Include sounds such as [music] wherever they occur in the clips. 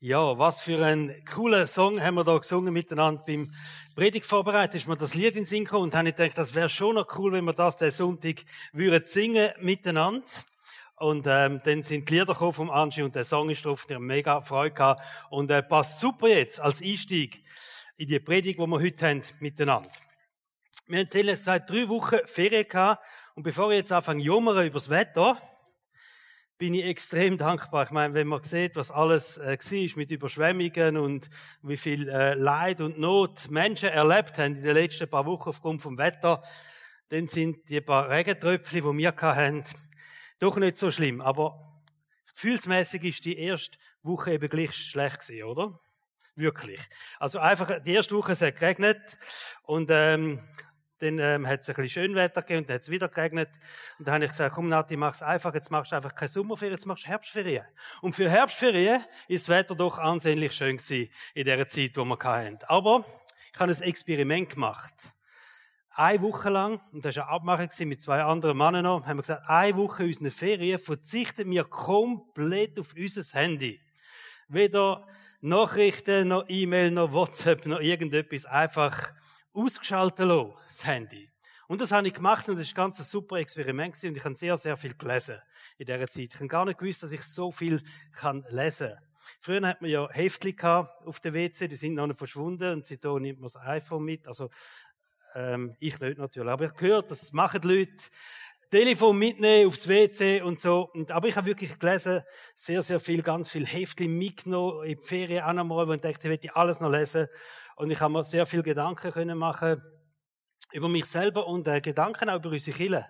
Ja, was für ein cooler Song haben wir da gesungen miteinander beim Predigt vorbereitet. Ist mir das Lied in Sinn gekommen und habe gedacht, das wäre schon noch cool, wenn wir das den Sonntag würden singen miteinander. Und ähm, dann sind die Lieder gekommen vom Angie und der Song ist drauf. Habe mega Freude gehabt. Und äh, passt super jetzt als Einstieg in die Predigt, die wir heute haben miteinander. Wir haben seit drei Wochen Ferien gehabt. Und bevor ich jetzt anfange jummern über das Wetter, bin ich extrem dankbar. Ich meine, wenn man sieht, was alles äh, war mit Überschwemmungen und wie viel äh, Leid und Not Menschen erlebt haben in den letzten paar Wochen aufgrund vom Wetter, dann sind die paar Regentröpfchen, die wir hatten, doch nicht so schlimm. Aber gefühlsmäßig ist die erste Woche eben gleich schlecht gewesen, oder? Wirklich. Also einfach, die erste Woche es hat geregnet und ähm, dann ähm, hat es ein bisschen Schönwetter gegeben und dann hat es wieder geregnet. Und dann habe ich gesagt, komm Nati, mach's einfach, jetzt machst du einfach keine Sommerferien, jetzt machst du Herbstferien. Und für Herbstferien ist das Wetter doch ansehnlich schön gewesen in der Zeit, wo wir hatten. Aber ich habe ein Experiment gemacht. Eine Woche lang, und das war eine Abmachung mit zwei anderen Männern noch, haben wir gesagt, eine Woche in unseren Ferien verzichten wir komplett auf unser Handy. Weder Nachrichten, noch E-Mail, noch WhatsApp, noch irgendetwas. Einfach ausgeschaltet das Handy. Und das habe ich gemacht und das war ein ganz super Experiment und ich habe sehr, sehr viel gelesen in dieser Zeit. Ich habe gar nicht gewusst, dass ich so viel kann lesen kann. Früher hat man ja Heftli auf der WC, die sind noch nicht verschwunden und seitdem nimmt man das iPhone mit. Also, ähm, ich nicht natürlich. Aber ich habe gehört, das machen die Leute. Telefon mitnehmen aufs WC und so. Und, aber ich habe wirklich gelesen, sehr, sehr viel, ganz viel Heftli mitgenommen in die Ferien auch nochmal, ich dachte, ich möchte alles noch lesen. Und ich habe mir sehr viel Gedanken können machen über mich selber und äh, Gedanken auch über unsere Kinder.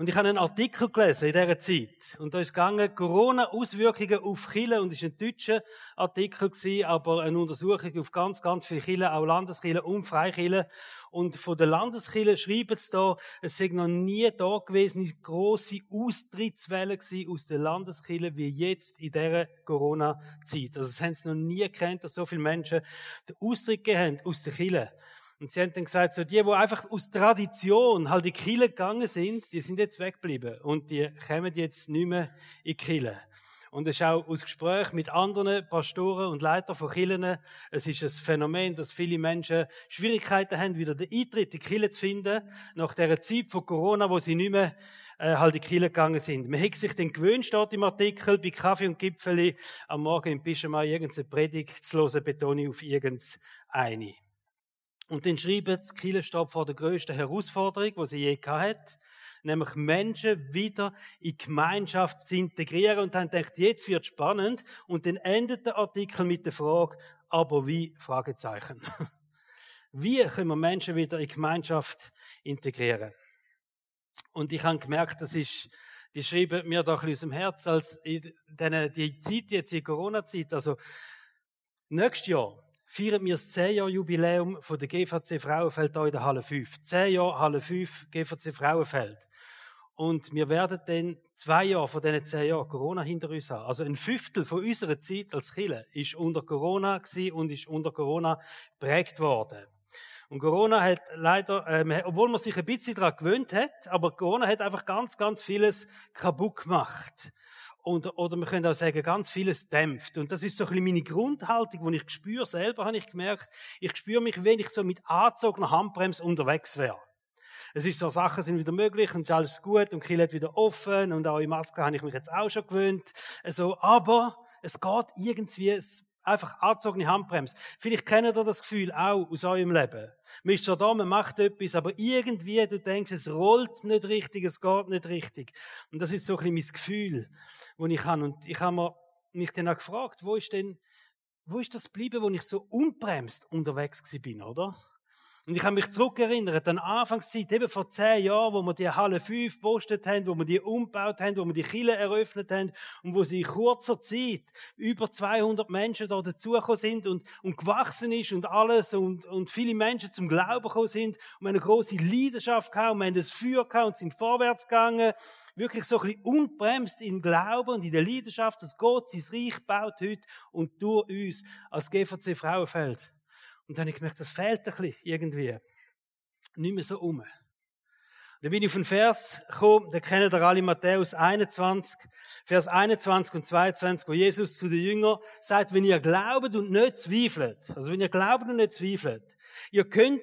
Und ich habe einen Artikel gelesen in dieser Zeit. Und da ist gegangen, Corona-Auswirkungen auf Chile. Und es war ein deutscher Artikel gewesen, aber eine Untersuchung auf ganz, ganz viele Chile, auch Landeskirchen und Freikirchen. Und von den Landeskirchen schreiben sie da, es sei noch nie da gewesen, eine grosse Austrittswelle gewesen aus den Landeskirchen wie jetzt in dieser Corona-Zeit. Also es haben sie noch nie kennt, dass so viele Menschen den Austritt gegeben haben aus den Kirchen. Und sie haben dann gesagt, so die, die einfach aus Tradition halt in die Kille gegangen sind, die sind jetzt weggeblieben. Und die kommen jetzt nicht mehr in die Kille. Und es ist auch aus Gespräch mit anderen Pastoren und Leitern von Kirchen, es ist ein Phänomen, dass viele Menschen Schwierigkeiten haben, wieder den Eintritt in die Kirche zu finden, nach der Zeit von Corona, wo sie nicht mehr äh, halt in die Kirche gegangen sind. Man hat sich dann gewöhnt, steht im Artikel, bei Kaffee und Gipfeli am Morgen im Pyjama irgendeine Predigt zu hören, betone ich auf irgendeine. Und dann schreiben sie, Kiel steht vor der grössten Herausforderung, die sie je hat, nämlich Menschen wieder in Gemeinschaft zu integrieren. Und dann denkt, jetzt wird spannend. Und dann endet der Artikel mit der Frage, aber wie? Fragezeichen. [laughs] Wie können wir Menschen wieder in Gemeinschaft integrieren? Und ich habe gemerkt, das ist, die schreiben mir doch aus dem Herz, als in die Zeit jetzt, in Corona-Zeit, also, nächstes Jahr, feiern wir das 10-Jahr-Jubiläum von der GVC Frauenfeld hier in der Halle 5. 10 Jahre Halle 5 GVC Frauenfeld. Und wir werden dann zwei Jahre von diesen zehn Jahren Corona hinter uns haben. Also ein Fünftel von unserer Zeit als Chile ist unter Corona und ist unter Corona prägt worden. Und Corona hat leider, äh, obwohl man sich ein bisschen daran gewöhnt hat, aber Corona hat einfach ganz, ganz vieles kaputt gemacht. Und, oder wir können auch sagen, ganz vieles dämpft. Und das ist so ein bisschen meine Grundhaltung, die ich spüre selber, habe ich gemerkt. Ich spüre mich, wenn ich so mit angezogener Handbremse unterwegs wäre. Es ist so, Sachen sind wieder möglich und ist alles gut und Kiel hat wieder offen und auch in Maske habe ich mich jetzt auch schon gewöhnt. Also, aber es geht irgendwie, es Einfach angezogene Handbremse. Vielleicht kennt ihr das Gefühl auch aus eurem Leben. Man ist so da, man macht etwas, aber irgendwie, du denkst, es rollt nicht richtig, es geht nicht richtig. Und das ist so ein bisschen mein Gefühl, das ich habe. Und ich habe mich dann auch gefragt, wo ist denn, wo ist das geblieben, wo ich so unbremst unterwegs bin, oder? Und ich kann mich zurückerinnern an Anfangszeit, eben vor zehn Jahren, wo wir die Halle 5 gepostet haben, wo wir die umgebaut haben, wo wir die Kille eröffnet haben und wo sie in kurzer Zeit über 200 Menschen da dazugekommen sind und, und gewachsen ist und alles und, und viele Menschen zum Glauben gekommen sind und wir eine große Leidenschaft gehabt und wir haben das Feuer gehabt und sind vorwärts gegangen. Wirklich so ein bisschen unbremst im Glauben und in der Leidenschaft, dass Gott sein Reich baut heute und durch uns als GVC Frauenfeld. Und dann habe ich gemerkt, das fehlt ein bisschen irgendwie. Nicht mehr so um. Da bin ich auf einen Vers gekommen, den kennen ihr alle, Matthäus 21, Vers 21 und 22, wo Jesus zu den Jüngern sagt, wenn ihr glaubt und nicht zweifelt, also wenn ihr glaubt und nicht zweifelt, ihr könnt,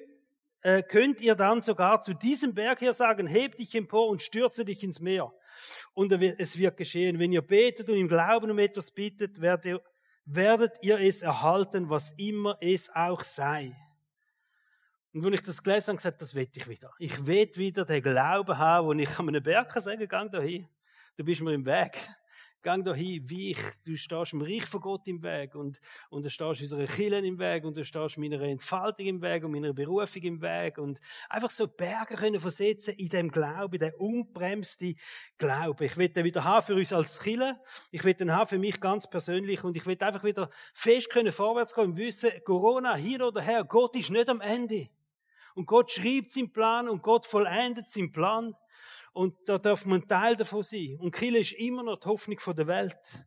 äh, könnt ihr dann sogar zu diesem Berg hier sagen, heb dich empor und stürze dich ins Meer. Und es wird geschehen. Wenn ihr betet und im Glauben um etwas bittet, werdet ihr, werdet ihr es erhalten, was immer es auch sei. Und wenn ich das gelesen habe, gesagt, das will ich wieder. Ich will wieder den Glauben haben, wo ich an einem Berg kann sagen, gang da hin. Du bist mir im Weg. Gang da hin, wie ich. Du stehst im Reich von Gott im Weg und, und du stehst unserer Kirche im Weg und du stehst meiner Entfaltung im Weg und meiner Berufung im Weg und einfach so Berge können versetzen in dem Glauben, in der unbremste Glaube. Ich will den wieder haben für uns als Kirche. Ich will den haben für mich ganz persönlich und ich will einfach wieder fest können vorwärts gehen und wissen, Corona hier oder her, Gott ist nicht am Ende. Und Gott schreibt seinen Plan und Gott vollendet seinen Plan. Und da darf man Teil davon sein. Und Kille ist immer noch die Hoffnung der Welt.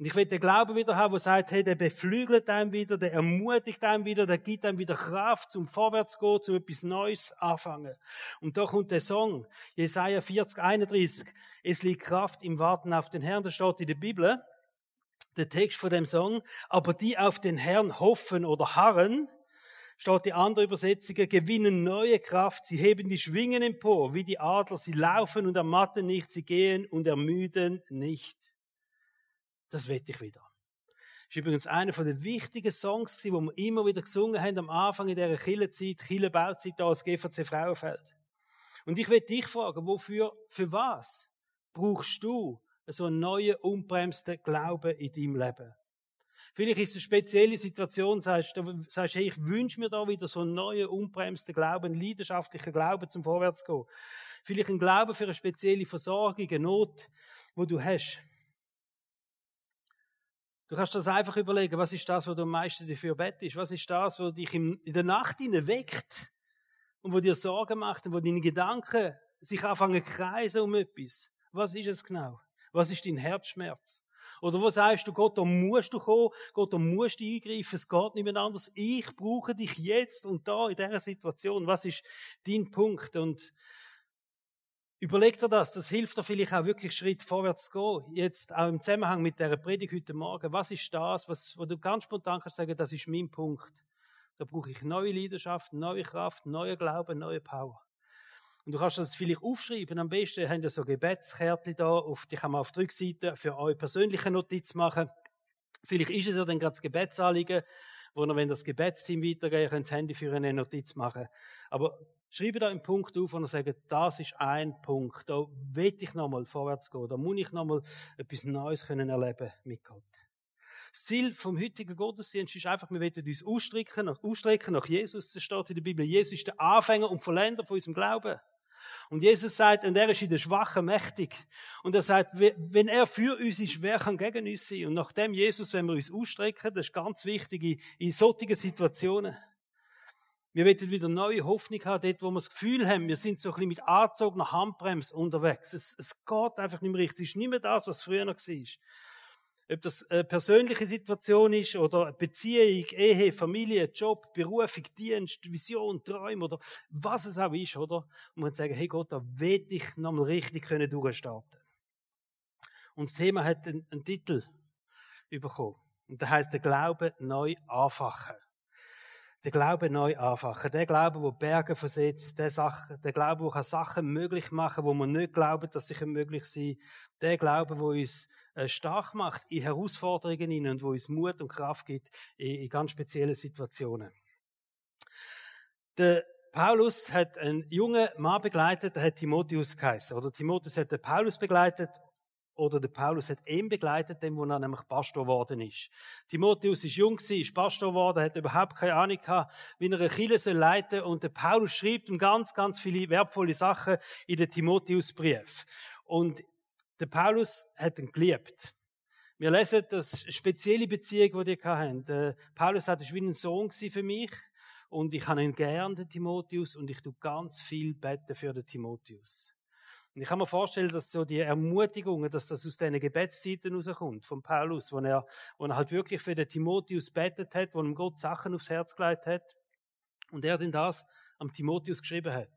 Und ich will den Glauben wieder haben, der sagt, hey, der beflügelt einem wieder, der ermutigt einem wieder, der gibt einem wieder Kraft zum Vorwärts gehen, zum etwas Neues anfangen. Und da kommt der Song, Jesaja 40, 31. Es liegt Kraft im Warten auf den Herrn, das steht in der Bibel. Der Text von dem Song. Aber die auf den Herrn hoffen oder harren, steht die andere Übersetzung, gewinnen neue Kraft, sie heben die Schwingen empor, wie die Adler, sie laufen und ermatten nicht, sie gehen und ermüden nicht. Das wette ich wieder. Das ist übrigens einer der wichtigen Songs, die wir immer wieder gesungen haben am Anfang in dieser Killezeit, Kille-Bauzeit als GVC Frauenfeld. Und ich werde dich fragen, wofür, für was brauchst du so einen neuen, unbremsten Glauben in deinem Leben? Vielleicht ist es eine spezielle Situation, sagst du, sagst, hey, ich wünsche mir da wieder so einen neuen, unbremsten Glauben, einen leidenschaftlichen Glauben zum Vorwärtsgehen. Vielleicht ein Glauben für eine spezielle Versorgung, eine Not, wo du hast. Du kannst das einfach überlegen, was ist das, was du am meisten dafür bettest? Was ist das, was dich in der Nacht weckt und wo dir Sorgen macht und wo deine Gedanken sich anfangen kreisen um etwas? Was ist es genau? Was ist dein Herzschmerz? Oder wo sagst du, Gott, da musst du kommen, Gott, da musst du eingreifen, es geht nicht mehr anders. Ich brauche dich jetzt und da in dieser Situation. Was ist dein Punkt? Und überleg dir das, das hilft dir vielleicht auch wirklich Schritt vorwärts zu gehen. Jetzt auch im Zusammenhang mit der Predigt heute Morgen. Was ist das, was, wo du ganz spontan kannst sagen, das ist mein Punkt. Da brauche ich neue Leidenschaft, neue Kraft, neue Glauben, neue Power. Und du kannst das vielleicht aufschreiben. Am besten haben wir so Gebetskärtchen da, auf, die kann man auf die Rückseite für eure persönliche Notiz machen. Vielleicht ist es ja dann gerade das Gebetsanliegen, wo ihr, wenn das Gebetsteam weitergeht, könnt das Handy für eine Notiz machen. Aber schreibe da einen Punkt auf und sagt, das ist ein Punkt. Da will ich nochmal vorwärts gehen. Da muss ich nochmal etwas Neues können erleben mit Gott. Das Ziel vom heutigen Gottesdienst ist einfach, wir wollen uns ausstrecken nach, ausstrecken nach Jesus. Es steht in der Bibel, Jesus ist der Anfänger und Vollender von unserem Glauben. Und Jesus sagt, und er ist in der Schwachen mächtig. Und er sagt, wenn er für uns ist, wer kann gegen uns sein? Und nachdem Jesus, wenn wir uns ausstrecken, das ist ganz wichtig in, in solchen Situationen. Wir wollen wieder neue Hoffnung haben, dort, wo wir das Gefühl haben, wir sind so ein bisschen mit angezogener Handbremse unterwegs. Es, es geht einfach nicht mehr richtig. Es ist nicht mehr das, was früher noch war. Ob das eine persönliche Situation ist oder Beziehung, Ehe, Familie, Job, Berufung, Dienst, Vision, Träume oder was es auch ist, oder? Und man sagen, hey Gott, da will ich nochmal richtig können durchstarten. Und das Thema hat einen, einen Titel bekommen. Und der heißt der Glaube neu anfachen. Der Glaube neu anfachen. Der Glaube, der Berge versetzt. Der, Sache, der Glaube, der Sachen möglich machen wo man nicht glaubt, dass sie möglich sind. Der Glaube, der uns äh, stark macht in Herausforderungen hinein und wo uns Mut und Kraft gibt in, in ganz speziellen Situationen. Der Paulus hat einen jungen Mann begleitet, der hat Timotheus geheißen. Oder Timotheus hat den Paulus begleitet oder der Paulus hat ihn begleitet, dem, wo er nämlich Pastor geworden ist. Timotheus ist jung gewesen, ist Pastor geworden, hat überhaupt keine Ahnung gehabt, wie er eine Kirche leiten soll. Und der Paulus schreibt ihm ganz, ganz viele wertvolle Sachen in den Timotheusbrief. Und der Paulus hat ihn geliebt. Wir lesen das spezielle Beziehung, die die hatten. Der Paulus hat wie ein Sohn für mich. Und ich habe ihn gern, den Timotheus, und ich tue ganz viel beten für den Timotheus. Und ich kann mir vorstellen, dass so die Ermutigungen, dass das aus diesen Gebetszeiten rauskommt, von Paulus, wo er, wo er halt wirklich für den Timotheus betet hat, wo ihm Gott Sachen aufs Herz gelegt hat. Und er denn das am Timotheus geschrieben hat.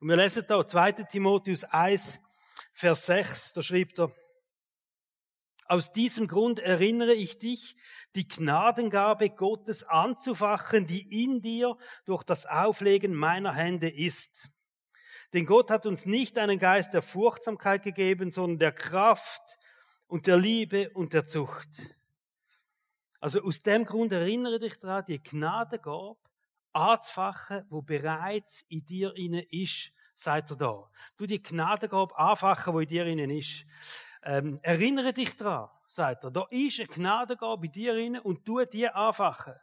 Und wir lesen da 2. Timotheus 1, Vers 6, da schreibt er, aus diesem Grund erinnere ich dich, die Gnadengabe Gottes anzufachen, die in dir durch das Auflegen meiner Hände ist. Denn Gott hat uns nicht einen Geist der Furchtsamkeit gegeben, sondern der Kraft und der Liebe und der Zucht. Also aus dem Grund erinnere dich daran, die Gnadengabe anzufachen, wo bereits in dir inne ist, seid ihr da. Du die Gnadengabe anfachen, wo in dir innen ist. Ähm, erinnere dich daran, sagt er. Da ist eine Gnadengabe in dir innen und tu die anfachen.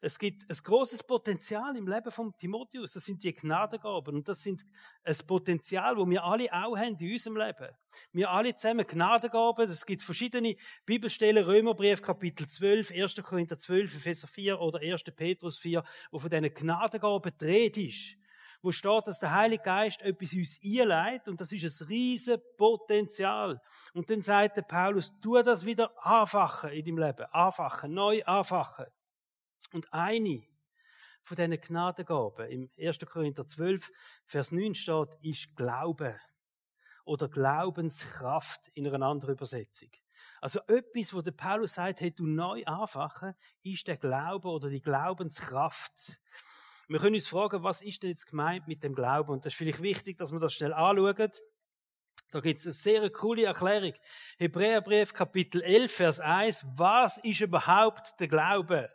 Es gibt ein großes Potenzial im Leben von Timotheus. Das sind die Gnadengaben. Und das sind ein Potenzial, wo wir alle auch haben in unserem Leben. Wir alle zusammen Gnadengaben. Es gibt verschiedene Bibelstellen, Römerbrief, Kapitel 12, 1. Korinther 12, Epheser 4 oder 1. Petrus 4, wo von diesen Gnadengaben dreht ist wo steht, dass der Heilige Geist etwas uns einleitet und das ist ein riesen Potenzial. Und dann sagt der Paulus, tu das wieder anfachen in deinem Leben. Anfachen, neu anfachen. Und eine von diesen Gnadengaben im 1. Korinther 12, Vers 9 steht, ist Glaube oder Glaubenskraft in einer anderen Übersetzung. Also etwas, wo der Paulus sagt, hey, du neu anfachen, ist der Glaube oder die Glaubenskraft. Wir können uns fragen, was ist denn jetzt gemeint mit dem Glauben? Und das ist vielleicht wichtig, dass wir das schnell anschauen. Da gibt es eine sehr coole Erklärung. Hebräerbrief Kapitel 11, Vers 1. Was ist überhaupt der Glaube?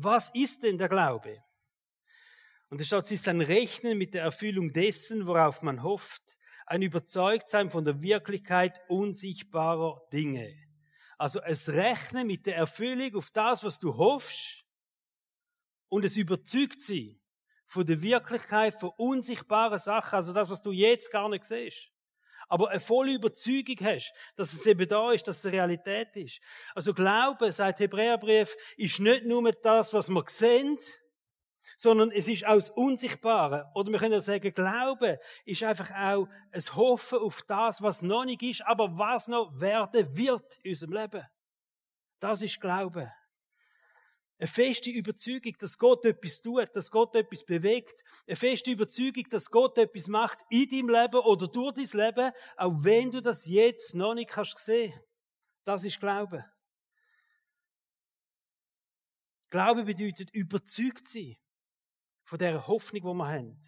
Was ist denn der Glaube? Und es steht, es ist ein Rechnen mit der Erfüllung dessen, worauf man hofft, ein Überzeugtsein von der Wirklichkeit unsichtbarer Dinge. Also es Rechnen mit der Erfüllung auf das, was du hoffst, und es überzeugt sie von der Wirklichkeit von unsichtbaren Sachen, also das, was du jetzt gar nicht siehst. Aber eine volle Überzeugung hast, dass es eben da ist, dass es Realität ist. Also Glaube, sagt Hebräerbrief, ist nicht nur das, was wir sehen, sondern es ist auch das Unsichtbare. Oder wir können ja sagen, Glaube ist einfach auch ein Hoffen auf das, was noch nicht ist, aber was noch werden wird in unserem Leben. Das ist Glaube. Eine feste Überzeugung, dass Gott etwas tut, dass Gott etwas bewegt. Eine feste Überzeugung, dass Gott etwas macht in deinem Leben oder durch dein Leben, auch wenn du das jetzt noch nicht kannst sehen. Das ist Glaube. Glaube bedeutet überzeugt sein von der Hoffnung, die wir haben.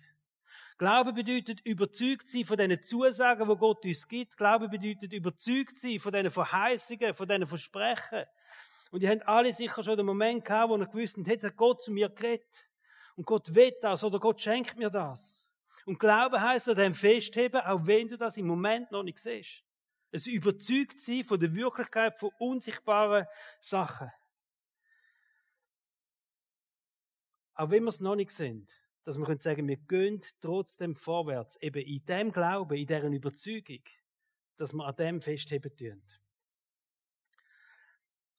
Glaube bedeutet überzeugt sein von den Zusagen, wo Gott uns gibt. Glaube bedeutet überzeugt sein von den Verheißungen, von den Versprechen. Und die haben alle sicher schon den Moment gehabt, wo sie gewusst haben, jetzt hat Gott zu mir geredet. Und Gott will das oder Gott schenkt mir das. Und Glauben heisst an dem festheben, auch wenn du das im Moment noch nicht siehst. Es überzeugt sie von der Wirklichkeit von unsichtbaren Sachen. Auch wenn wir es noch nicht sind, dass wir sagen können wir gehen trotzdem vorwärts, eben in dem Glauben, in deren Überzeugung, dass wir an dem festheben tun.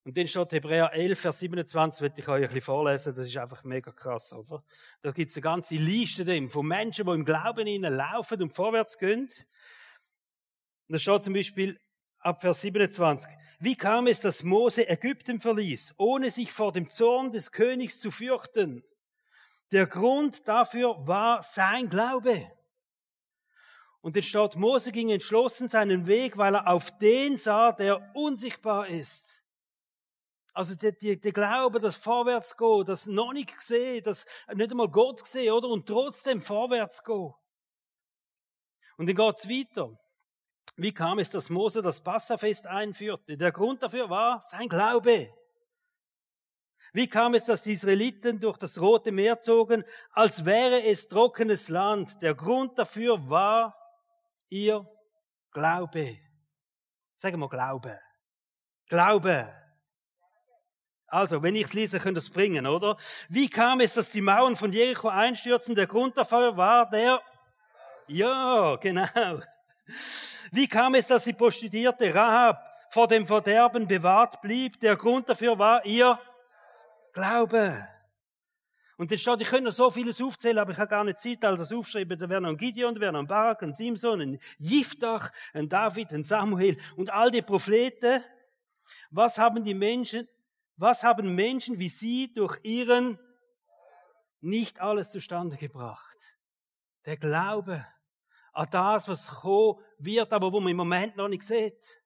Und dann steht Hebräer 11, Vers 27, würde ich euch ein bisschen vorlesen, das ist einfach mega krass, oder? Da gibt es eine ganze Liste von Menschen, die im Glauben ihnen laufen und vorwärts gehen. Und da steht zum Beispiel ab Vers 27, wie kam es, dass Mose Ägypten verließ, ohne sich vor dem Zorn des Königs zu fürchten? Der Grund dafür war sein Glaube. Und dann steht, Mose ging entschlossen seinen Weg, weil er auf den sah, der unsichtbar ist. Also der, der, der Glaube, das Vorwärtsgehen, das noch nicht gesehen, das nicht einmal Gott gesehen, oder? Und trotzdem vorwärts gehen. Und dann geht's weiter. Wie kam es, dass Mose das Passafest einführte? Der Grund dafür war sein Glaube. Wie kam es, dass die Israeliten durch das Rote Meer zogen, als wäre es trockenes Land? Der Grund dafür war ihr Glaube. Sagen wir Glaube. Glaube. Also, wenn ich es lese, könnt ihr es bringen, oder? Wie kam es, dass die Mauern von Jericho einstürzen? Der Grund dafür war der, ja, genau. Wie kam es, dass die Prostituierte Rahab vor dem Verderben bewahrt blieb? Der Grund dafür war ihr Glaube. Und jetzt steht, ich könnte noch so vieles aufzählen, aber ich habe gar nicht Zeit, all das aufschreiben. Da wäre noch ein Gideon, da wäre noch ein Barak, ein Simson, ein Jiftach, ein David, ein Samuel und all die Propheten. Was haben die Menschen was haben Menschen wie sie durch ihren nicht alles zustande gebracht? Der Glaube. An das, was kommen wird, aber wo man im Moment noch nicht sieht.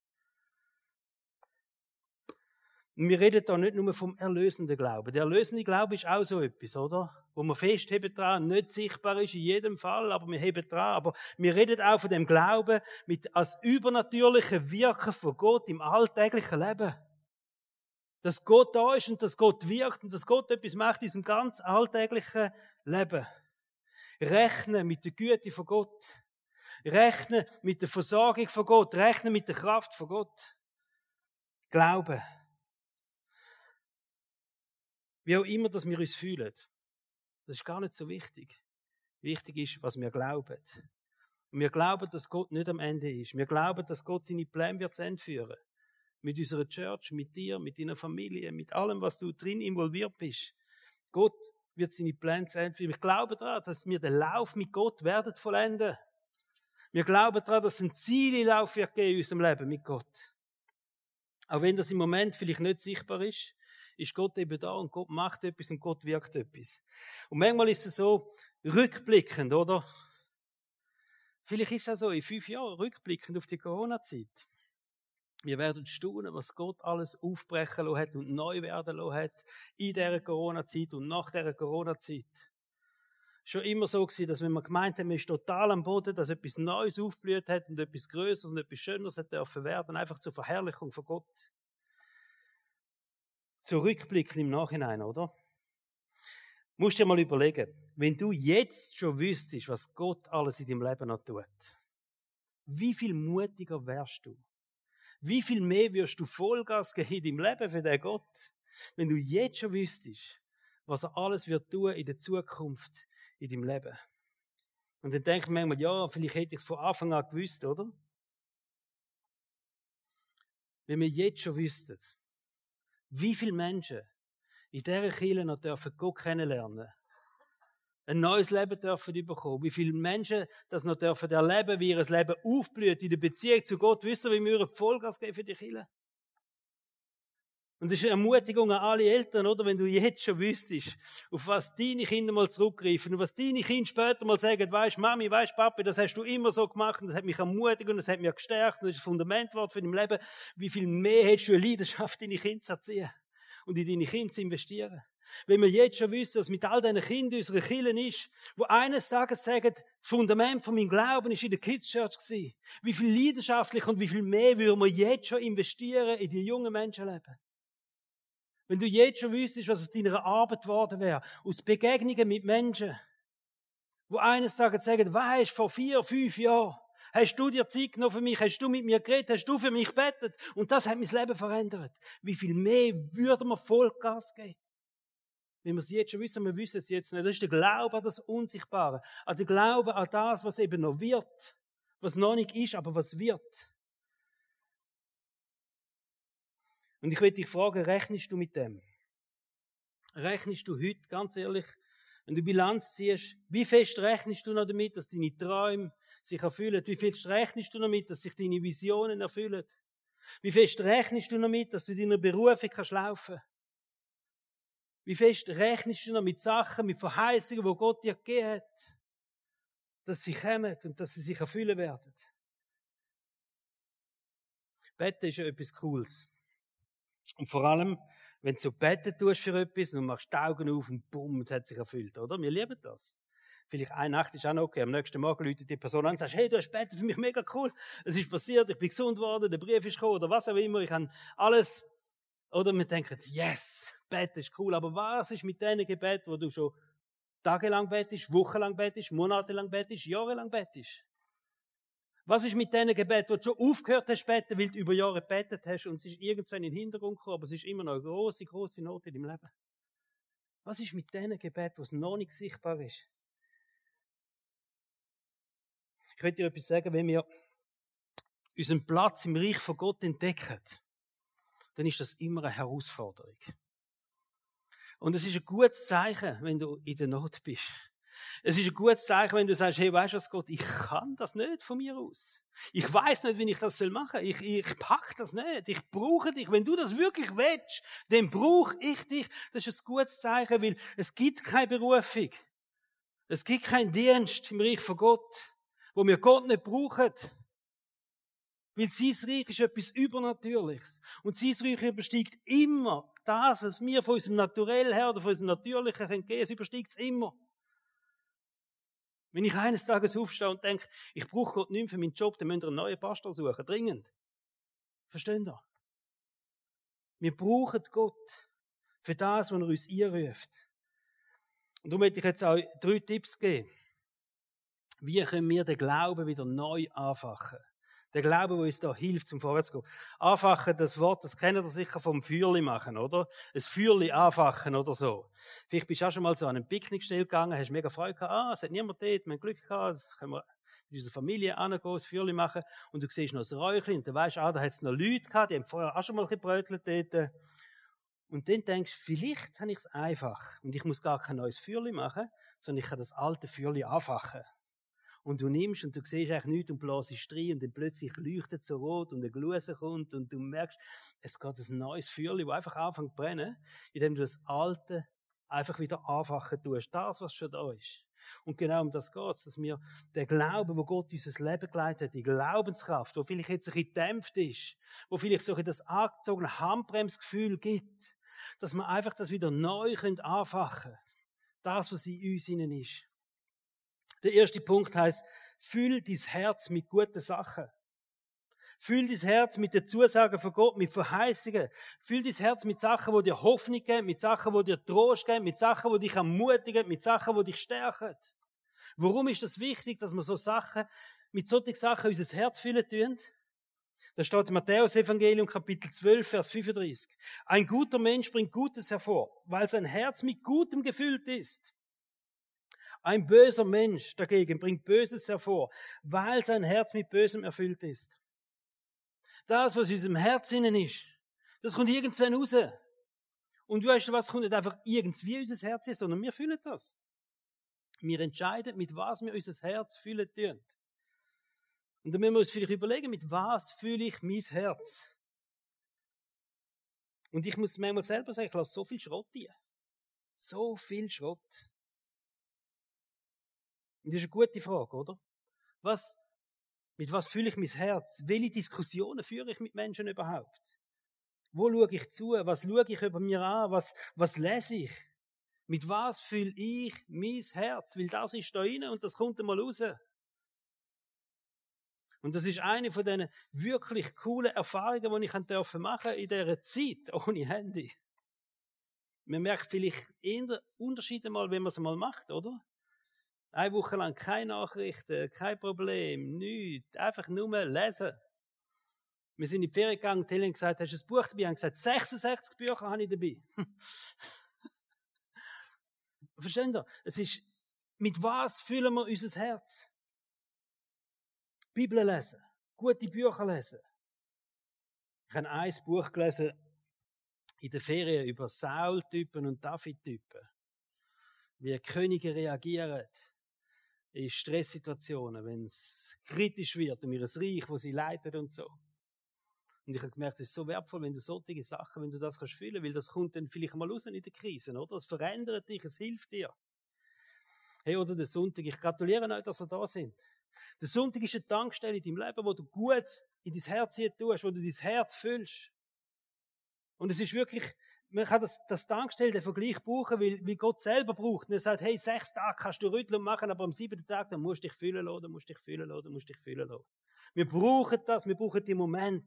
Und wir reden da nicht nur vom erlösenden Glauben. Der erlösende Glaube ist auch so etwas, oder? Wo man festheben dran, nicht sichtbar ist in jedem Fall, aber wir heben dran. Aber wir reden auch von dem Glauben mit als übernatürlichen Wirken von Gott im alltäglichen Leben. Dass Gott da ist und dass Gott wirkt und dass Gott etwas macht in unserem ganz alltäglichen Leben. Rechnen mit der Güte von Gott. Rechnen mit der Versorgung von Gott. Rechnen mit der Kraft von Gott. Glauben. Wie auch immer, dass wir uns fühlen. Das ist gar nicht so wichtig. Wichtig ist, was wir glauben. Und wir glauben, dass Gott nicht am Ende ist. Wir glauben, dass Gott seine Pläne wird zu Ende führen. Mit unserer Church, mit dir, mit deiner Familie, mit allem, was du drin involviert bist. Gott wird seine Pläne zu Ende führen. Wir glauben daran, dass wir den Lauf mit Gott werden vollenden. Wir glauben daran, dass es ein Ziellauf wird geben in unserem Leben mit Gott. Auch wenn das im Moment vielleicht nicht sichtbar ist, ist Gott eben da und Gott macht etwas und Gott wirkt etwas. Und manchmal ist es so rückblickend, oder? Vielleicht ist es auch so, in fünf Jahren rückblickend auf die Corona-Zeit. Wir werden staunen, was Gott alles aufbrechen lassen hat und neu werden lassen hat in dieser Corona-Zeit und nach dieser Corona-Zeit. Schon immer so gewesen, dass wenn man gemeint hat, man ist total am Boden, dass etwas Neues aufblüht hat und etwas Größeres und etwas Schöneres hat dürfen werden, einfach zur Verherrlichung von Gott zurückblicken im Nachhinein, oder? Musst dir mal überlegen, wenn du jetzt schon wüsstest, was Gott alles in deinem Leben noch tut, wie viel mutiger wärst du? Wie viel mehr wirst du Vollgas geben in deinem Leben für den Gott, wenn du jetzt schon wüsstest, was er alles wird tun in der Zukunft in deinem Leben? Und dann denke ich manchmal, ja, vielleicht hätte ich es von Anfang an gewusst, oder? Wenn wir jetzt schon wüssten, wie viele Menschen in dieser Kirche noch dürfen Gott kennenlernen ein neues Leben dürfen bekommen. Wie viele Menschen das noch dürfen erleben, wie ihr Leben aufblüht in der Beziehung zu Gott. Wisst ihr, wie wir Vollgas geben für die Kirche? Und das ist eine Ermutigung an alle Eltern, oder? Wenn du jetzt schon wüsstest, auf was deine Kinder mal zurückgreifen und was deine Kinder später mal sagen, weißt Mami, weißt Papi, das hast du immer so gemacht und das hat mich ermutigt und das hat mich gestärkt und das ist ein Fundamentwort für dein Leben. Wie viel mehr hättest du eine Leidenschaft, deine Kinder zu erziehen und in deine Kinder zu investieren? Wenn wir jetzt schon wissen, dass mit all diesen Kindern unsere Kirchen ist, wo eines Tages sagen, das Fundament von meinem Glauben ist in der Kids Church gewesen. Wie viel leidenschaftlich und wie viel mehr würden wir jetzt schon investieren in die jungen Menschenleben? Wenn du jetzt schon wüsstest, was aus deiner Arbeit geworden wäre, aus Begegnungen mit Menschen, wo eines Tages sagen, weisst, vor vier, fünf Jahren, hast du dir Zeit genommen für mich, hast du mit mir geredet, hast du für mich bettet, und das hat mein Leben verändert. Wie viel mehr würde man Vollgas geben? Wenn wir es jetzt schon wissen, wir wissen es jetzt nicht. Das ist der Glaube an das Unsichtbare. An den Glaube an das, was eben noch wird. Was noch nicht ist, aber was wird. Und ich will dich fragen, rechnest du mit dem? Rechnest du heute, ganz ehrlich, wenn du Bilanz ziehst, wie fest rechnest du noch damit, dass deine Träume sich erfüllen? Wie fest rechnest du noch damit, dass sich deine Visionen erfüllen? Wie fest rechnest du noch damit, dass du deiner Berufung kannst laufen? Wie fest rechnest du noch mit Sachen, mit Verheißungen, wo Gott dir gegeben hat, dass sie kommen und dass sie sich erfüllen werden? Betten ist ja etwas Cooles. Und vor allem, wenn du so beten tust für etwas und machst die Augen auf und bumm, es hat sich erfüllt, oder? Wir lieben das. Vielleicht eine Nacht ist auch noch okay. Am nächsten Morgen läutet die Person an und sagt, hey, du hast betet für mich mega cool. Es ist passiert, ich bin gesund worden, der Brief ist gekommen oder was auch immer. Ich habe alles. Oder wir denken, yes, beten ist cool. Aber was ist mit deinen Gebeten, wo du schon tagelang betest, wochenlang betest, monatelang betest, jahrelang betest? Was ist mit diesen Gebeten, wo du schon aufgehört hast beten, weil du über Jahre gebetet hast und es ist irgendwann in den Hintergrund gekommen, aber es ist immer noch eine große, große Not in deinem Leben? Was ist mit diesen Gebeten, was noch nicht sichtbar ist? Ich möchte dir etwas sagen, wenn wir unseren Platz im Reich von Gott entdecken, dann ist das immer eine Herausforderung. Und es ist ein gutes Zeichen, wenn du in der Not bist. Es ist ein gutes Zeichen, wenn du sagst, hey, weißt du was, Gott, ich kann das nicht von mir aus. Ich weiß nicht, wie ich das machen soll. Ich, ich pack das nicht. Ich brauche dich. Wenn du das wirklich willst, dann brauche ich dich. Das ist ein gutes Zeichen, weil es gibt keine Berufung. Es gibt keinen Dienst im Reich von Gott, wo wir Gott nicht brauchen. Weil sein Reich ist etwas Übernatürliches. Und sein Reich übersteigt immer das, was wir von unserem Naturell her oder von unserem Natürlichen geben können, es übersteigt es immer. Wenn ich eines Tages aufstehe und denke, ich brauche Gott nicht mehr für meinen Job, dann müsst ihr einen neuen Pastor suchen. Dringend. Versteht ihr? Wir brauchen Gott für das, was er uns einruft. Und darum möchte ich jetzt auch drei Tipps geben. Wie können wir den Glauben wieder neu anfachen? Der Glaube, der uns da hilft, zum Vorwärtsgehen. Anfachen, das Wort, das kennt ihr sicher vom Feuerli machen, oder? Ein Feuerli anfachen oder so. Vielleicht bist du auch schon mal so an einem Picknickstell gegangen, hast mega Freude gehabt, ah, es hat niemand dort, wir haben Glück gehabt, können wir mit unserer Familie angehen, ein Feuerli machen, und du siehst noch das Räuchchen, und du weißt, ah, da hat es noch Leute gehabt, die haben vorher auch schon mal ein bisschen dort. Und dann denkst du, vielleicht habe ich es einfach, und ich muss gar kein neues Feuerli machen, sondern ich kann das alte Feuerli anfachen und du nimmst und du siehst eigentlich nichts und blasest rein und dann plötzlich leuchtet es so rot und ein Gluse kommt und du merkst, es geht ein neues Feuerchen, das einfach anfängt zu brennen, indem du das Alte einfach wieder anfachen tust. Das, was schon da ist. Und genau um das geht es, dass wir den Glauben, wo Gott unser Leben geleitet hat, die Glaubenskraft, wo vielleicht jetzt ein bisschen gedämpft ist, wo vielleicht so das angezogene Handbremsgefühl gibt, dass wir einfach das wieder neu anfachen können. Das, was in uns ist. Der erste Punkt heißt, füll dein Herz mit guten Sachen. Füll dein Herz mit den Zusagen von Gott, mit Verheißungen. Füll dein Herz mit Sachen, wo dir Hoffnung geben, mit Sachen, wo dir Trost geben, mit Sachen, wo dich ermutigen, mit Sachen, wo dich stärken. Warum ist das wichtig, dass wir so Sachen, mit solchen Sachen unser Herz füllen tun? Das steht im Matthäus-Evangelium, Kapitel 12, Vers 35. Ein guter Mensch bringt Gutes hervor, weil sein Herz mit Gutem gefüllt ist. Ein böser Mensch dagegen bringt Böses hervor, weil sein Herz mit Bösem erfüllt ist. Das, was in unserem Herz innen ist, das kommt irgendwann raus. Und weißt du was, kommt nicht einfach irgendwie unser Herz ist, sondern wir fühlen das. Wir entscheiden, mit was wir unser Herz fühlen tun. Und dann müssen wir uns vielleicht überlegen, mit was fühle ich mein Herz? Und ich muss manchmal selber sagen, ich lasse so viel Schrott hier. So viel Schrott. Und das ist eine gute Frage, oder? Was, mit was fühle ich mein Herz? Welche Diskussionen führe ich mit Menschen überhaupt? Wo schaue ich zu? Was schaue ich über mir an? Was, was lese ich? Mit was fühle ich mein Herz? Weil das ist da rein und das kommt einmal raus. Und das ist eine von diesen wirklich coolen Erfahrungen, die ich machen durfte in dieser Zeit ohne Handy. Man merkt vielleicht eher Unterschiede mal, wenn man es mal macht, oder? Eine Woche lang keine Nachrichten, kein Problem, nichts. Einfach nur lesen. Wir sind in die Ferien gegangen, Helen gesagt, hast du ein Buch dabei? Ich habe gesagt, 66 Bücher habe ich dabei. [laughs] Versteht ihr? Es ist, mit was füllen wir unser Herz? Bibel lesen, gute Bücher lesen. Ich habe ein Buch gelesen in der Ferien über Saul-Typen und David-Typen. Wie Könige reagieren in Stresssituationen, wenn es kritisch wird um ihr Reich, wo sie leitet und so. Und ich habe gemerkt, es ist so wertvoll, wenn du solche Sachen, wenn du das kannst fühlen, weil das kommt dann vielleicht mal raus in der Krise, oder? Das verändert dich, es hilft dir. Hey, oder der Sonntag, ich gratuliere euch, dass ihr da sind. Der Sonntag ist eine Tankstelle in deinem Leben, wo du gut in dein Herz hier tust, wo du dein Herz füllst. Und es ist wirklich, man kann das, das Tankstelle, den Vergleich brauchen, weil, wie Gott selber braucht. Und er sagt, hey, sechs Tage kannst du rütteln machen, aber am siebten Tag, dann musst du dich fühlen lassen, musst du dich fühlen lassen, musst du dich fühlen lassen. Wir brauchen das, wir brauchen die Moment.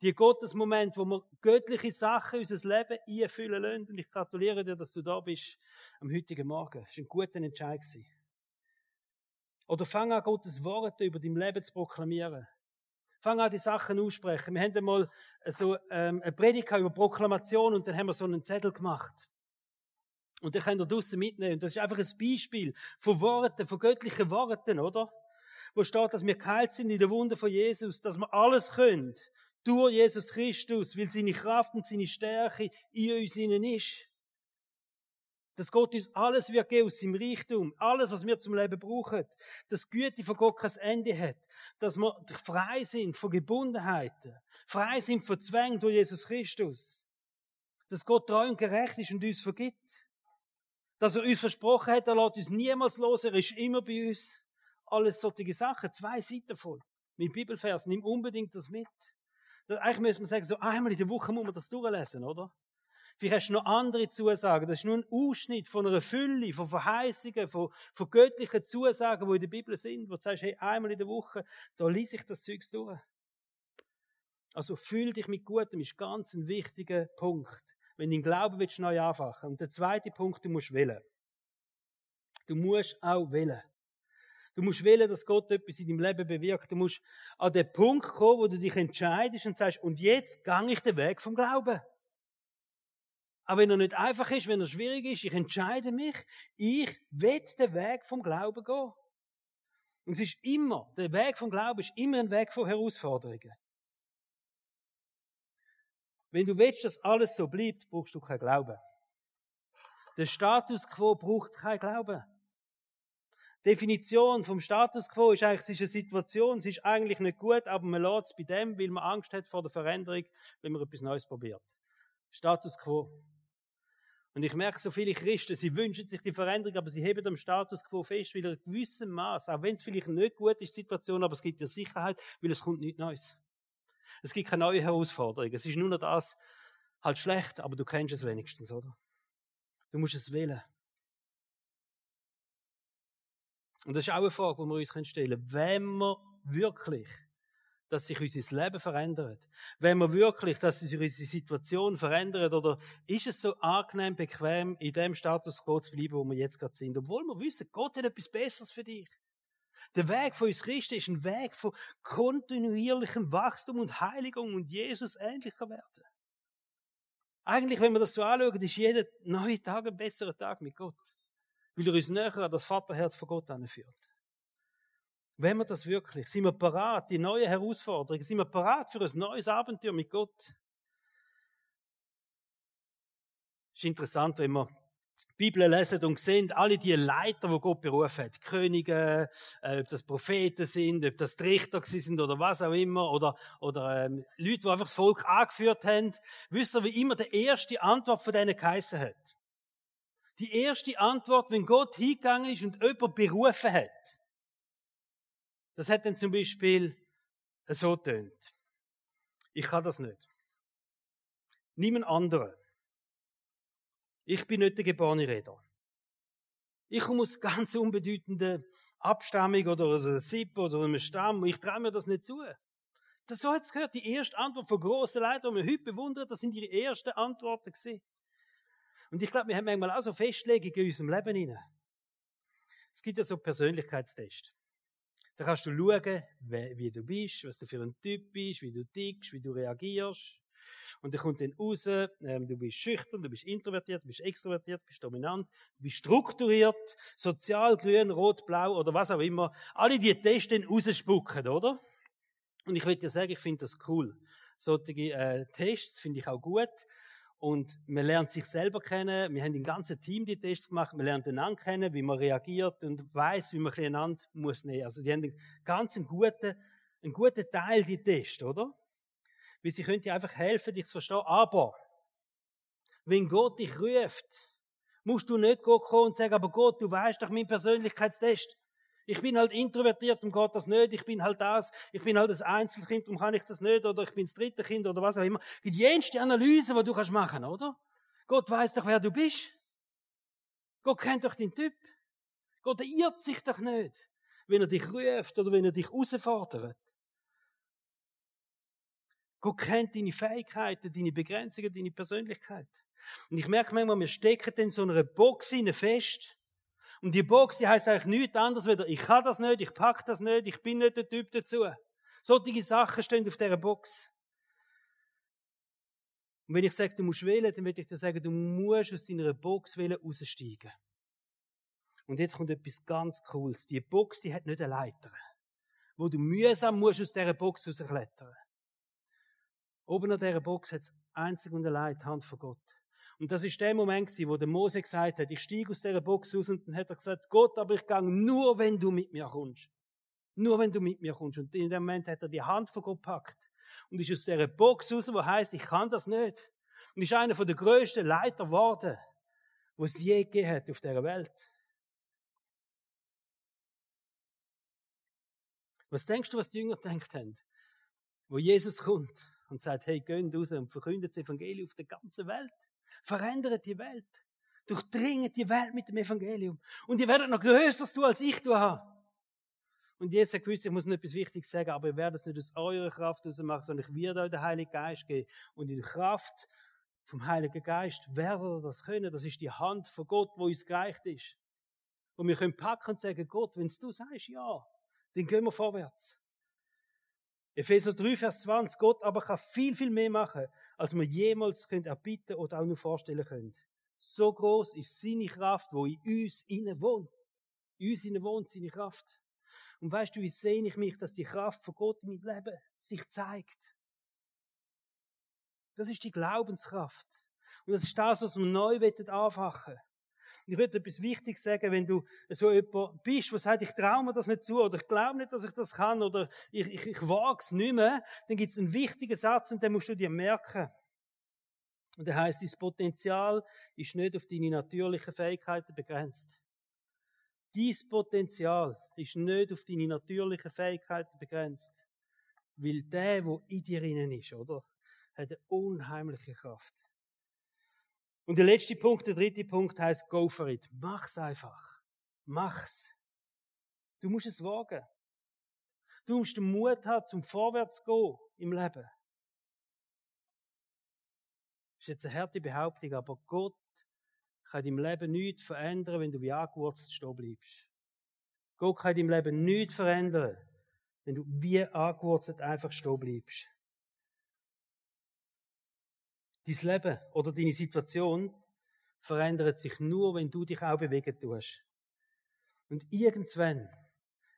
Die Gottesmoment, wo wir göttliche Sachen in unser Leben einfüllen lassen. Und ich gratuliere dir, dass du da bist am heutigen Morgen. Das war ein guter Entscheid. Oder fang an, Gottes Worte über dein Leben zu proklamieren. Fang an, die Sachen aussprechen. Wir haben einmal so ähm, eine Predigt über Proklamation und dann haben wir so einen Zettel gemacht. Und den könnt ihr draussen mitnehmen. Das ist einfach ein Beispiel von Worten, von göttlichen Worten, oder? Wo steht, dass wir geheilt sind in der Wunde von Jesus, dass wir alles können durch Jesus Christus, weil seine Kraft und seine Stärke in uns innen ist. Dass Gott uns alles wird geben aus seinem Reichtum, alles, was wir zum Leben brauchen. Dass Güte von Gott kein Ende hat. Dass wir frei sind von Gebundenheiten. Frei sind von Zwängen durch Jesus Christus. Dass Gott treu und gerecht ist und uns vergibt. Dass er uns versprochen hat, er lässt uns niemals los, er ist immer bei uns. alles solche Sachen, zwei Seiten voll. Mit Bibelvers, nimm unbedingt das mit. Eigentlich müsste man sagen, so einmal in der Woche muss man das durchlesen, oder? Vielleicht hast du noch andere Zusagen. Das ist nur ein Ausschnitt von einer Fülle, von Verheißungen, von, von göttlichen Zusagen, die in der Bibel sind, wo du sagst, hey, einmal in der Woche, da lese ich das Zeugs durch. Also fühl dich mit Gutem ist ganz ein wichtiger Punkt. Wenn du den Glauben willst, neu anfachen. Und der zweite Punkt, du musst wählen. Du musst auch wählen. Du musst wählen, dass Gott etwas in deinem Leben bewirkt. Du musst an den Punkt kommen, wo du dich entscheidest und sagst, und jetzt gehe ich den Weg vom Glauben. Aber wenn er nicht einfach ist, wenn er schwierig ist, ich entscheide mich, ich will den Weg vom Glauben gehen. Und es ist immer, der Weg vom Glauben ist immer ein Weg von Herausforderungen. Wenn du willst, dass alles so bleibt, brauchst du keinen Glauben. Der Status quo braucht keinen Glauben. Definition vom Status quo ist eigentlich, es ist eine Situation, es ist eigentlich nicht gut, aber man lässt es bei dem, weil man Angst hat vor der Veränderung, wenn man etwas Neues probiert. Status quo. Und ich merke, so viele Christen, sie wünschen sich die Veränderung, aber sie heben am Status quo fest, weil er gewissem Maß, auch wenn es vielleicht nicht gut ist, die Situation, aber es gibt ja Sicherheit, weil es kommt nichts Neues. Es gibt keine neue Herausforderung. Es ist nur noch das, halt schlecht, aber du kennst es wenigstens, oder? Du musst es wählen. Und das ist auch eine Frage, die wir uns stellen können. Wenn wir wirklich, dass sich unser Leben verändert, wenn wir wirklich, dass sich unsere Situation verändert, oder ist es so angenehm, bequem, in dem Status quo zu bleiben, wo wir jetzt gerade sind, obwohl wir wissen, Gott hat etwas Besseres für dich. Der Weg von uns Christen ist ein Weg von kontinuierlichem Wachstum und Heiligung und Jesus ähnlicher werden. Eigentlich, wenn wir das so anschauen, ist jeder neue Tag ein besserer Tag mit Gott. Weil er uns näher an das Vaterherz von Gott anführt. Wenn wir das wirklich, sind wir parat, die neue Herausforderungen, sind wir parat für ein neues Abenteuer mit Gott. Es ist interessant, wenn wir Bibel lesen und sehen, alle die Leiter, wo Gott berufen hat, Könige, äh, ob das Propheten sind, ob das Richter sind oder was auch immer, oder, oder ähm, Leute, die einfach das Volk angeführt haben, wisst ihr, wie immer die erste Antwort von denen geheissen hat. Die erste Antwort, wenn Gott hingegangen ist und jemand berufen hat. Das hat dann zum Beispiel so tönt. Ich kann das nicht. Niemand anderen. Ich bin nicht der geborene Redner. Ich komme aus ganz unbedeutenden Abstammung oder aus einem Sipp oder einem Stamm. Ich traue mir das nicht zu. Das so hat es gehört. Die erste Antwort von grossen Leuten, die wir heute bewundern, das sind ihre ersten Antworten gewesen. Und ich glaube, wir haben manchmal auch so Festlegungen in unserem Leben hinein. Es gibt ja so Persönlichkeitstests. Da kannst du schauen, wie du bist, was du für ein Typ bist, wie du tickst, wie du reagierst. Und dann kommt dann raus, ähm, du bist schüchtern, du bist introvertiert, du bist extrovertiert, du bist dominant, du bist strukturiert, sozial, grün, rot, blau oder was auch immer. Alle die Tests dann rausspucken, oder? Und ich würde dir sagen, ich finde das cool. Solche äh, Tests finde ich auch gut. Und man lernt sich selber kennen. Wir haben im ganzen Team die Tests gemacht. Man lernt einander kennen, wie man reagiert und weiß, wie man einander muss nehmen. Also die haben einen ganz guten, einen guten Teil, die Tests, oder? weil sie können dir einfach helfen, dich zu verstehen. Aber, wenn Gott dich ruft, musst du nicht kommen und sagen, aber Gott, du weißt doch mein Persönlichkeitstest. Ich bin halt introvertiert und Gott das nicht. Ich bin halt das. Ich bin halt das Einzelkind, darum kann ich das nicht. Oder ich bin das dritte Kind oder was auch immer. Es gibt jenste Analyse, die du kannst machen, oder? Gott weiß doch, wer du bist. Gott kennt doch deinen Typ. Gott irrt sich doch nicht, wenn er dich ruft oder wenn er dich herausfordert. Gott kennt deine Fähigkeiten, deine Begrenzungen, deine Persönlichkeit. Und ich merke manchmal, wir stecken in so einer Box fest. Und die Box, die heisst eigentlich nichts anderes als, ich kann das nicht, ich pack das nicht, ich bin nicht der Typ dazu. Solche Sachen stehen auf dieser Box. Und wenn ich sage, du musst wählen, dann würde ich dir sagen, du musst aus deiner Box wählen raussteigen. Und jetzt kommt etwas ganz Cooles. Die Box, die hat nicht eine Leiter, wo du mühsam musst aus dieser Box rausklettern. Oben an dieser Box hat es einzig und allein die Hand von Gott. Und das ist der Moment, wo der Mose gesagt hat, ich steige aus dieser Box raus und dann hat er gesagt, Gott, aber ich gehe nur, wenn du mit mir kommst. Nur wenn du mit mir kommst. Und in dem Moment hat er die Hand von Gott gepackt und ist aus dieser Box raus, wo heißt, ich kann das nicht. Und ist einer der grössten Leiter geworden, wo es je gegeben hat auf dieser Welt. Was denkst du, was die Jünger gedacht haben? Wo Jesus kommt und sagt, hey, geht raus und verkündet das Evangelium auf der ganzen Welt. Verändert die Welt. Durchdringt die Welt mit dem Evangelium. Und ihr werdet noch Größeres tun, als ich tun habe. Und Jesus hat gewusst, ich muss noch etwas Wichtiges sagen, aber ihr werdet es nicht aus eurer Kraft machen, sondern ich werde euch den Heiligen Geist geben. Und in der Kraft vom Heiligen Geist werdet ihr das können. Das ist die Hand von Gott, wo uns gereicht ist. Und wir können packen und sagen, Gott, wenn du sagst, ja, dann gehen wir vorwärts. Epheser 3, Vers 20. Gott aber kann viel, viel mehr machen, als wir jemals können erbitten oder auch nur vorstellen können. So groß ist seine Kraft, wo in uns innen wohnt. In uns innen wohnt seine Kraft. Und weißt du, wie sehne ich mich, dass die Kraft von Gott in meinem Leben sich zeigt? Das ist die Glaubenskraft. Und das ist das, was wir neu anfachen ich würde etwas Wichtiges sagen, wenn du so jemand bist, der sagt, ich traue mir das nicht zu, oder ich glaube nicht, dass ich das kann, oder ich, ich, ich wage es nicht mehr, dann gibt es einen wichtigen Satz und den musst du dir merken. Und der heißt, das Potenzial ist nicht auf deine natürlichen Fähigkeiten begrenzt. Dies Potenzial ist nicht auf deine natürlichen Fähigkeiten begrenzt. Weil der, wo in dir innen ist, oder? Hat eine unheimliche Kraft. Und der letzte Punkt, der dritte Punkt heißt Go for it. Mach's einfach. Mach's. Du musst es wagen. Du musst den Mut haben, zum Vorwärts gehen im Leben. Das ist jetzt eine harte Behauptung, aber Gott kann deinem Leben nichts verändern, wenn du wie angewurzelt stehen bleibst. Gott kann deinem Leben nichts verändern, wenn du wie angewurzelt einfach stehen bleibst. Dein Leben oder deine Situation verändert sich nur, wenn du dich auch bewegen tust. Und irgendwann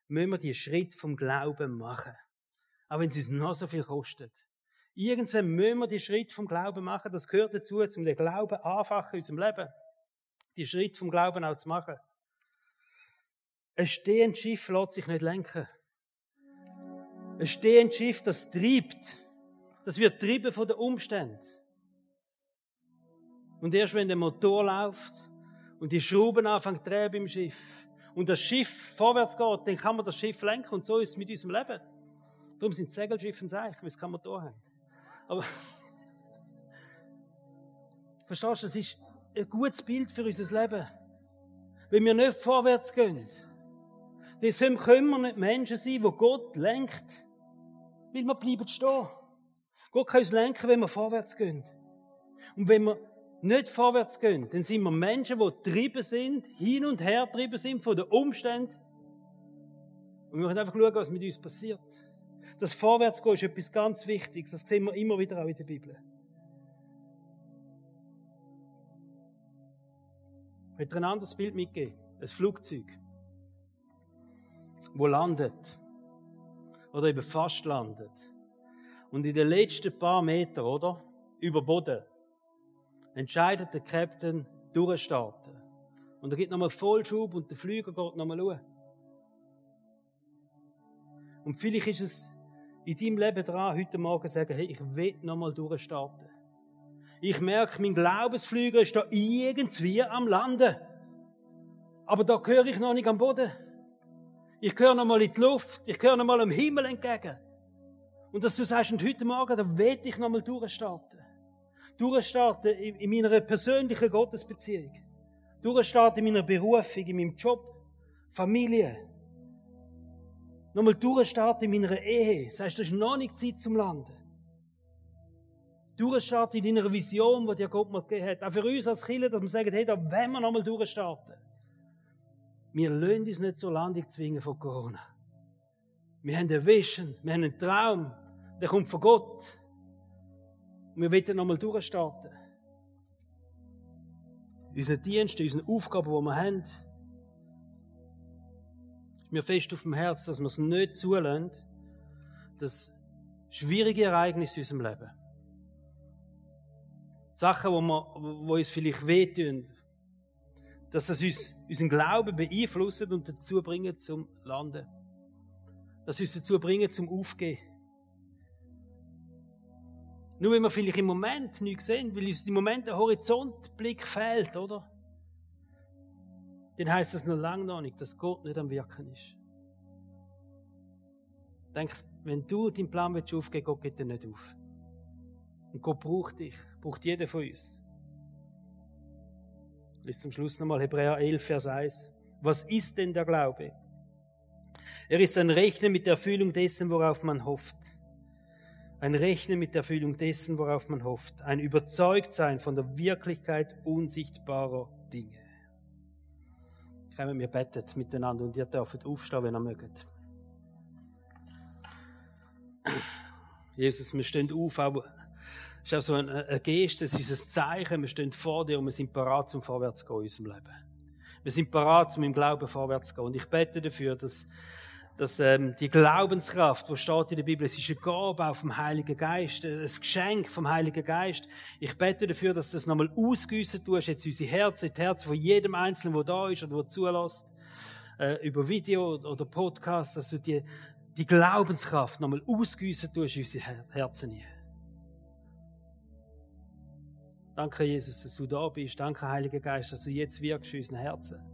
müssen wir diesen Schritt vom Glauben machen. Auch wenn es uns noch so viel kostet. Irgendwann müssen wir den Schritt vom Glauben machen. Das gehört dazu, zum den Glauben anfachen in unserem Leben. Die Schritt vom Glauben auch zu machen. Ein stehendes Schiff lässt sich nicht lenken. Ein stehendes Schiff, das treibt. Das wird treiben von den Umständen. Und erst wenn der Motor läuft und die Schrauben anfangen zu drehen beim Schiff und das Schiff vorwärts geht, dann kann man das Schiff lenken und so ist es mit unserem Leben. Darum sind Segelschiffe ein Zeichen, weil es kein Motor haben. Aber [laughs] verstehst du, das ist ein gutes Bild für unser Leben. Wenn wir nicht vorwärts gehen, dann können wir nicht Menschen sein, die Gott lenkt. Weil wir bleiben stehen. Gott kann uns lenken, wenn wir vorwärts gehen. Und wenn wir nicht vorwärts gehen, dann sind wir Menschen, die getrieben sind, hin und her getrieben sind von den Umständen. Und wir müssen einfach schauen, was mit uns passiert. Das Vorwärtsgehen ist etwas ganz Wichtiges. Das sehen wir immer wieder auch in der Bibel. Ich möchte ein anderes Bild mitgeben. Ein Flugzeug, wo landet. Oder eben fast landet. Und in den letzten paar Metern, oder? Über Boden entscheidet der Captain durchstarten. Und er gibt nochmal Vollschub und der Flüger geht nochmal schauen. Und vielleicht ist es in deinem Leben dran, heute Morgen zu sagen, hey, ich will nochmal durchstarten. Ich merke, mein Glaubensflüger ist da irgendwie am Landen. Aber da gehöre ich noch nicht am Boden. Ich gehöre nochmal in die Luft. Ich gehöre nochmal am Himmel entgegen. Und dass du sagst, und heute Morgen, da will ich nochmal durchstarten durchstarten in meiner persönlichen Gottesbeziehung, durchstarten in meiner Berufung, in meinem Job, Familie, nochmal durchstarten in meiner Ehe. Das heißt, das ist noch nicht Zeit zum Landen. Durchstarten in deiner Vision, die dir Gott mal gegeben hat. Auch für uns als Kinder, dass wir sagen, hey, da wollen wir nochmal durchstarten. Wir lassen uns nicht zur Landung zwingen von Corona. Wir haben eine Vision, wir haben einen Traum, der kommt von Gott. Und wir wollen nochmal durchstarten. Unsere Dienste, unsere Aufgaben, die wir haben, ist mir fest auf dem Herz, dass wir es nicht zulassen, dass schwierige Ereignisse in unserem Leben, Sachen, wo, wir, wo uns vielleicht wehtun, dass das uns, unseren Glauben beeinflusst und dazu bringen zum Landen. Dass uns dazu bringen zum Aufgehen. Nur wenn wir vielleicht im Moment nichts sehen, weil uns im Moment der Horizontblick fehlt, oder? Dann heißt das noch lange noch nicht, dass Gott nicht am Wirken ist. Denk, wenn du deinen Plan willst aufgeben, Gott geht dir nicht auf. Und Gott braucht dich, braucht jeden von uns. Lies zum Schluss nochmal Hebräer 11, Vers 1. Was ist denn der Glaube? Er ist ein Rechnen mit der Erfüllung dessen, worauf man hofft. Ein Rechnen mit der Erfüllung dessen, worauf man hofft. Ein Überzeugtsein von der Wirklichkeit unsichtbarer Dinge. Kommen wir betet miteinander und ihr dürft aufstehen, wenn ihr mögt. Jesus, wir stehen auf, aber es ist auch so eine, eine Geste, es ist ein Zeichen, wir stehen vor dir und wir sind parat zum Vorwärts zu gehen in unserem Leben. Wir sind parat, um im Glauben vorwärts zu gehen. Und ich bete dafür, dass, dass ähm, die Glaubenskraft, die steht in der Bibel, es ist eine Gabe auf dem Heiligen Geist, ein Geschenk vom Heiligen Geist. Ich bete dafür, dass du das nochmal ausgüssen tust, jetzt unsere Herzen, die Herzen von jedem Einzelnen, der da ist oder der zulässt, äh, über Video oder Podcast, dass du die, die Glaubenskraft nochmal ausgüssen tust in unsere Herzen hier. Danke, Jesus, dass du da bist. Danke, Heiliger Geist, dass du jetzt wirkst in unseren Herzen.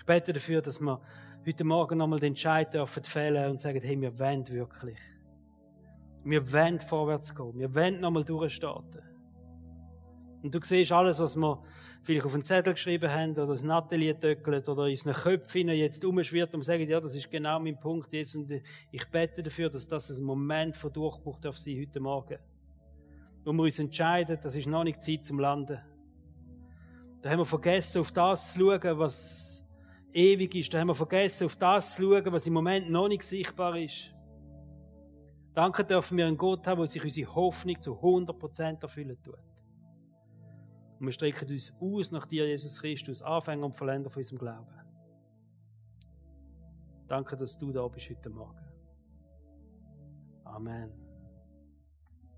Ich bete dafür, dass wir heute Morgen nochmal den Entscheid dürfen fällen und sagen, hey, wir wollen wirklich. Wir wollen vorwärts gehen. Wir wollen nochmal durchstarten. Und du siehst alles, was wir vielleicht auf einen Zettel geschrieben haben oder das Atelier töckelt oder in unseren Köpfen jetzt umschwirrt und sagen, ja, das ist genau mein Punkt jetzt. Und ich bete dafür, dass das ein Moment von Durchbruch darf sein heute Morgen wo wir uns entscheiden, das ist noch nicht Zeit zum Landen. Da haben wir vergessen, auf das zu schauen, was ewig ist. Da haben wir vergessen, auf das zu schauen, was im Moment noch nicht sichtbar ist. Danke dürfen wir einen Gott haben, der sich unsere Hoffnung zu 100% erfüllen tut. Und wir strecken uns aus nach dir, Jesus Christus, Anfänger und Verländer von unserem Glauben. Danke, dass du da bist heute Morgen. Amen.